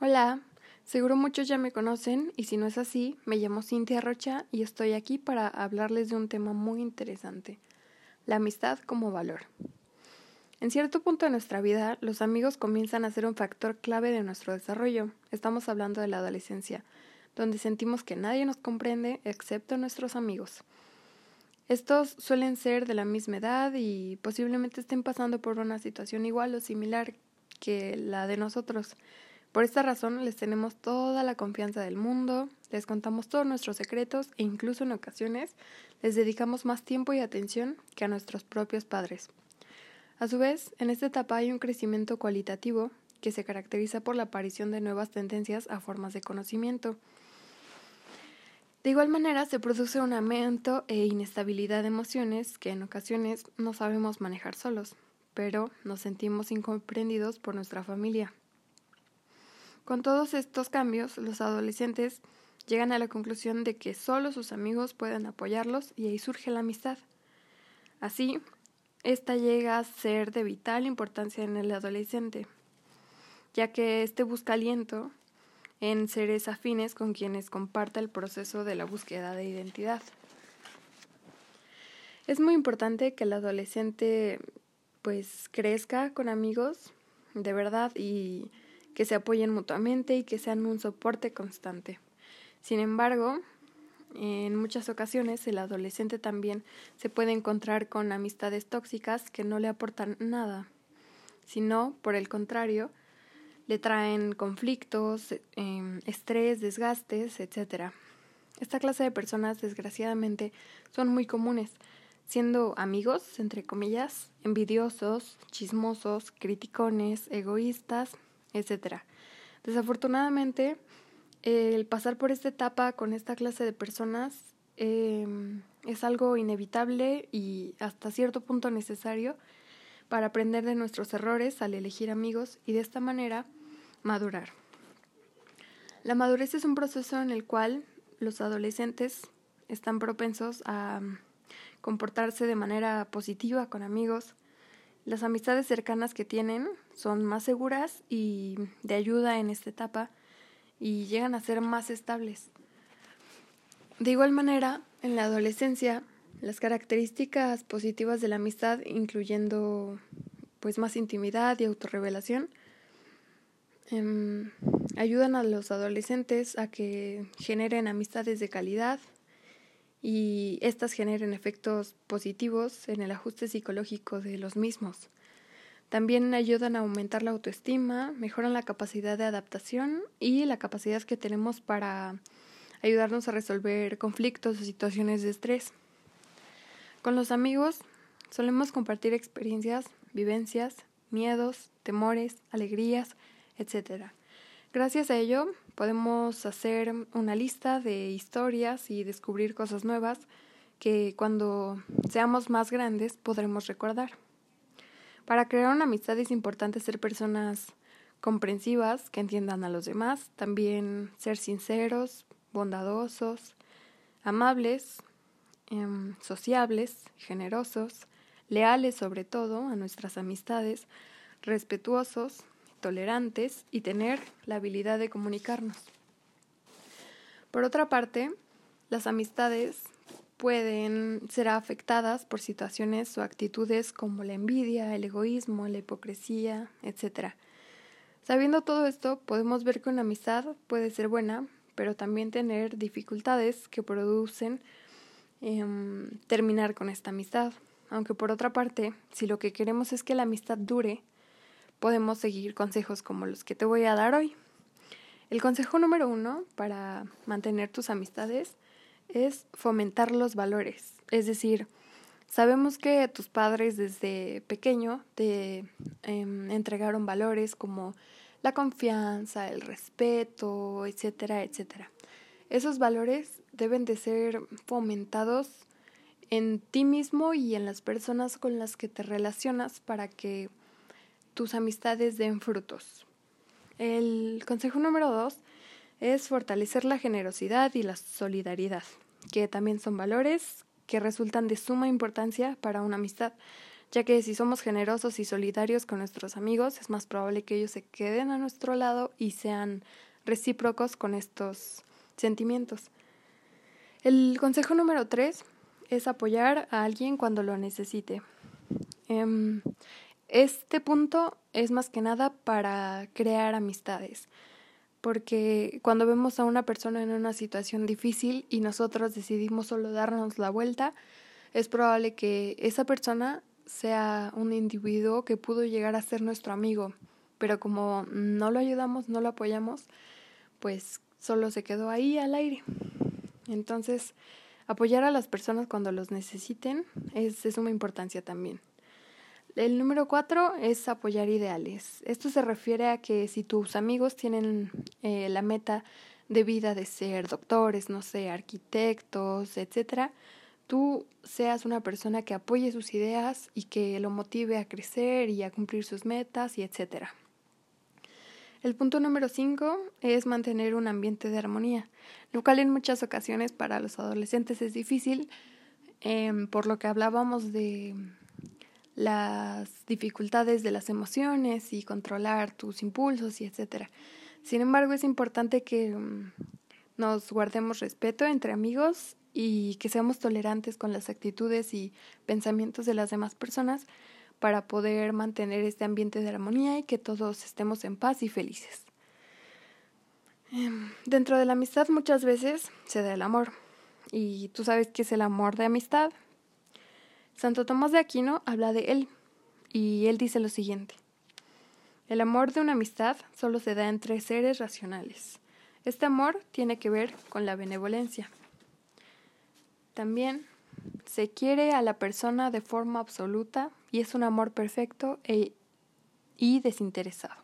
Hola, seguro muchos ya me conocen y si no es así, me llamo Cintia Rocha y estoy aquí para hablarles de un tema muy interesante, la amistad como valor. En cierto punto de nuestra vida, los amigos comienzan a ser un factor clave de nuestro desarrollo. Estamos hablando de la adolescencia, donde sentimos que nadie nos comprende excepto nuestros amigos. Estos suelen ser de la misma edad y posiblemente estén pasando por una situación igual o similar que la de nosotros. Por esta razón les tenemos toda la confianza del mundo, les contamos todos nuestros secretos e incluso en ocasiones les dedicamos más tiempo y atención que a nuestros propios padres. A su vez, en esta etapa hay un crecimiento cualitativo que se caracteriza por la aparición de nuevas tendencias a formas de conocimiento. De igual manera, se produce un aumento e inestabilidad de emociones que en ocasiones no sabemos manejar solos, pero nos sentimos incomprendidos por nuestra familia. Con todos estos cambios, los adolescentes llegan a la conclusión de que solo sus amigos pueden apoyarlos y ahí surge la amistad. Así, esta llega a ser de vital importancia en el adolescente, ya que éste busca aliento en seres afines con quienes comparta el proceso de la búsqueda de identidad. Es muy importante que el adolescente pues crezca con amigos de verdad y que se apoyen mutuamente y que sean un soporte constante. Sin embargo, en muchas ocasiones el adolescente también se puede encontrar con amistades tóxicas que no le aportan nada, sino, por el contrario, le traen conflictos, em, estrés, desgastes, etc. Esta clase de personas, desgraciadamente, son muy comunes, siendo amigos, entre comillas, envidiosos, chismosos, criticones, egoístas, etc. Desafortunadamente, el pasar por esta etapa con esta clase de personas em, es algo inevitable y hasta cierto punto necesario para aprender de nuestros errores al elegir amigos y de esta manera madurar. La madurez es un proceso en el cual los adolescentes están propensos a comportarse de manera positiva con amigos, las amistades cercanas que tienen son más seguras y de ayuda en esta etapa y llegan a ser más estables. De igual manera, en la adolescencia, las características positivas de la amistad, incluyendo pues más intimidad y autorrevelación, em, ayudan a los adolescentes a que generen amistades de calidad, y estas generen efectos positivos en el ajuste psicológico de los mismos. También ayudan a aumentar la autoestima, mejoran la capacidad de adaptación y la capacidad que tenemos para ayudarnos a resolver conflictos o situaciones de estrés. Con los amigos solemos compartir experiencias, vivencias, miedos, temores, alegrías, etc. Gracias a ello podemos hacer una lista de historias y descubrir cosas nuevas que cuando seamos más grandes podremos recordar. Para crear una amistad es importante ser personas comprensivas, que entiendan a los demás, también ser sinceros, bondadosos, amables, em, sociables, generosos, leales sobre todo a nuestras amistades, respetuosos, tolerantes y tener la habilidad de comunicarnos. Por otra parte, las amistades pueden ser afectadas por situaciones o actitudes como la envidia, el egoísmo, la hipocresía, etc. Sabiendo todo esto, podemos ver que una amistad puede ser buena, pero también tener dificultades que producen em, terminar con esta amistad. Aunque por otra parte, si lo que queremos es que la amistad dure, podemos seguir consejos como los que te voy a dar hoy. El consejo número uno para mantener tus amistades es fomentar los valores. Es decir, sabemos que tus padres desde pequeño te em, entregaron valores como la confianza, el respeto, etcétera, etcétera. Esos valores deben de ser fomentados en ti mismo y en las personas con las que te relacionas para que tus amistades den frutos. El consejo número dos es fortalecer la generosidad y la solidaridad, que también son valores que resultan de suma importancia para una amistad, ya que si somos generosos y solidarios con nuestros amigos, es más probable que ellos se queden a nuestro lado y sean recíprocos con estos sentimientos. El consejo número tres es apoyar a alguien cuando lo necesite. Em, este punto es más que nada para crear amistades, porque cuando vemos a una persona en una situación difícil y nosotros decidimos solo darnos la vuelta, es probable que esa persona sea un individuo que pudo llegar a ser nuestro amigo, pero como no lo ayudamos, no lo apoyamos, pues solo se quedó ahí al aire. Entonces, apoyar a las personas cuando los necesiten es de suma importancia también. El número cuatro es apoyar ideales. Esto se refiere a que si tus amigos tienen eh, la meta de vida de ser doctores, no sé, arquitectos, etcétera, tú seas una persona que apoye sus ideas y que lo motive a crecer y a cumplir sus metas y etcétera. El punto número cinco es mantener un ambiente de armonía, lo cual en muchas ocasiones para los adolescentes es difícil, em, por lo que hablábamos de las dificultades de las emociones y controlar tus impulsos y etcétera. Sin embargo, es importante que em, nos guardemos respeto entre amigos y que seamos tolerantes con las actitudes y pensamientos de las demás personas para poder mantener este ambiente de armonía y que todos estemos en paz y felices. Em, dentro de la amistad muchas veces se da el amor. ¿Y tú sabes qué es el amor de amistad? Santo Tomás de Aquino habla de él y él dice lo siguiente. El amor de una amistad solo se da entre seres racionales. Este amor tiene que ver con la benevolencia. También se quiere a la persona de forma absoluta y es un amor perfecto e, y desinteresado.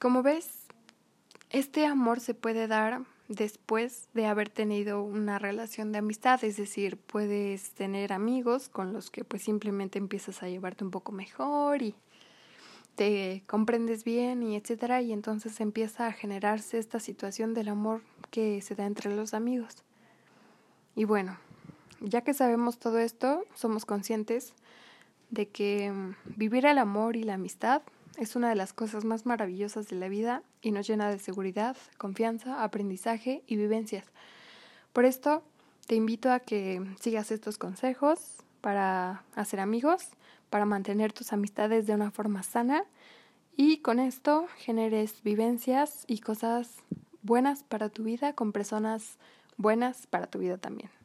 Como ves, este amor se puede dar después de haber tenido una relación de amistad, es decir, puedes tener amigos con los que pues simplemente empiezas a llevarte un poco mejor y te comprendes bien y etcétera y entonces empieza a generarse esta situación del amor que se da entre los amigos. Y bueno, ya que sabemos todo esto, somos conscientes de que mm, vivir el amor y la amistad es una de las cosas más maravillosas de la vida y nos llena de seguridad, confianza, aprendizaje y vivencias. Por esto, te invito a que sigas estos consejos para hacer amigos, para mantener tus amistades de una forma sana y con esto generes vivencias y cosas buenas para tu vida con personas buenas para tu vida también.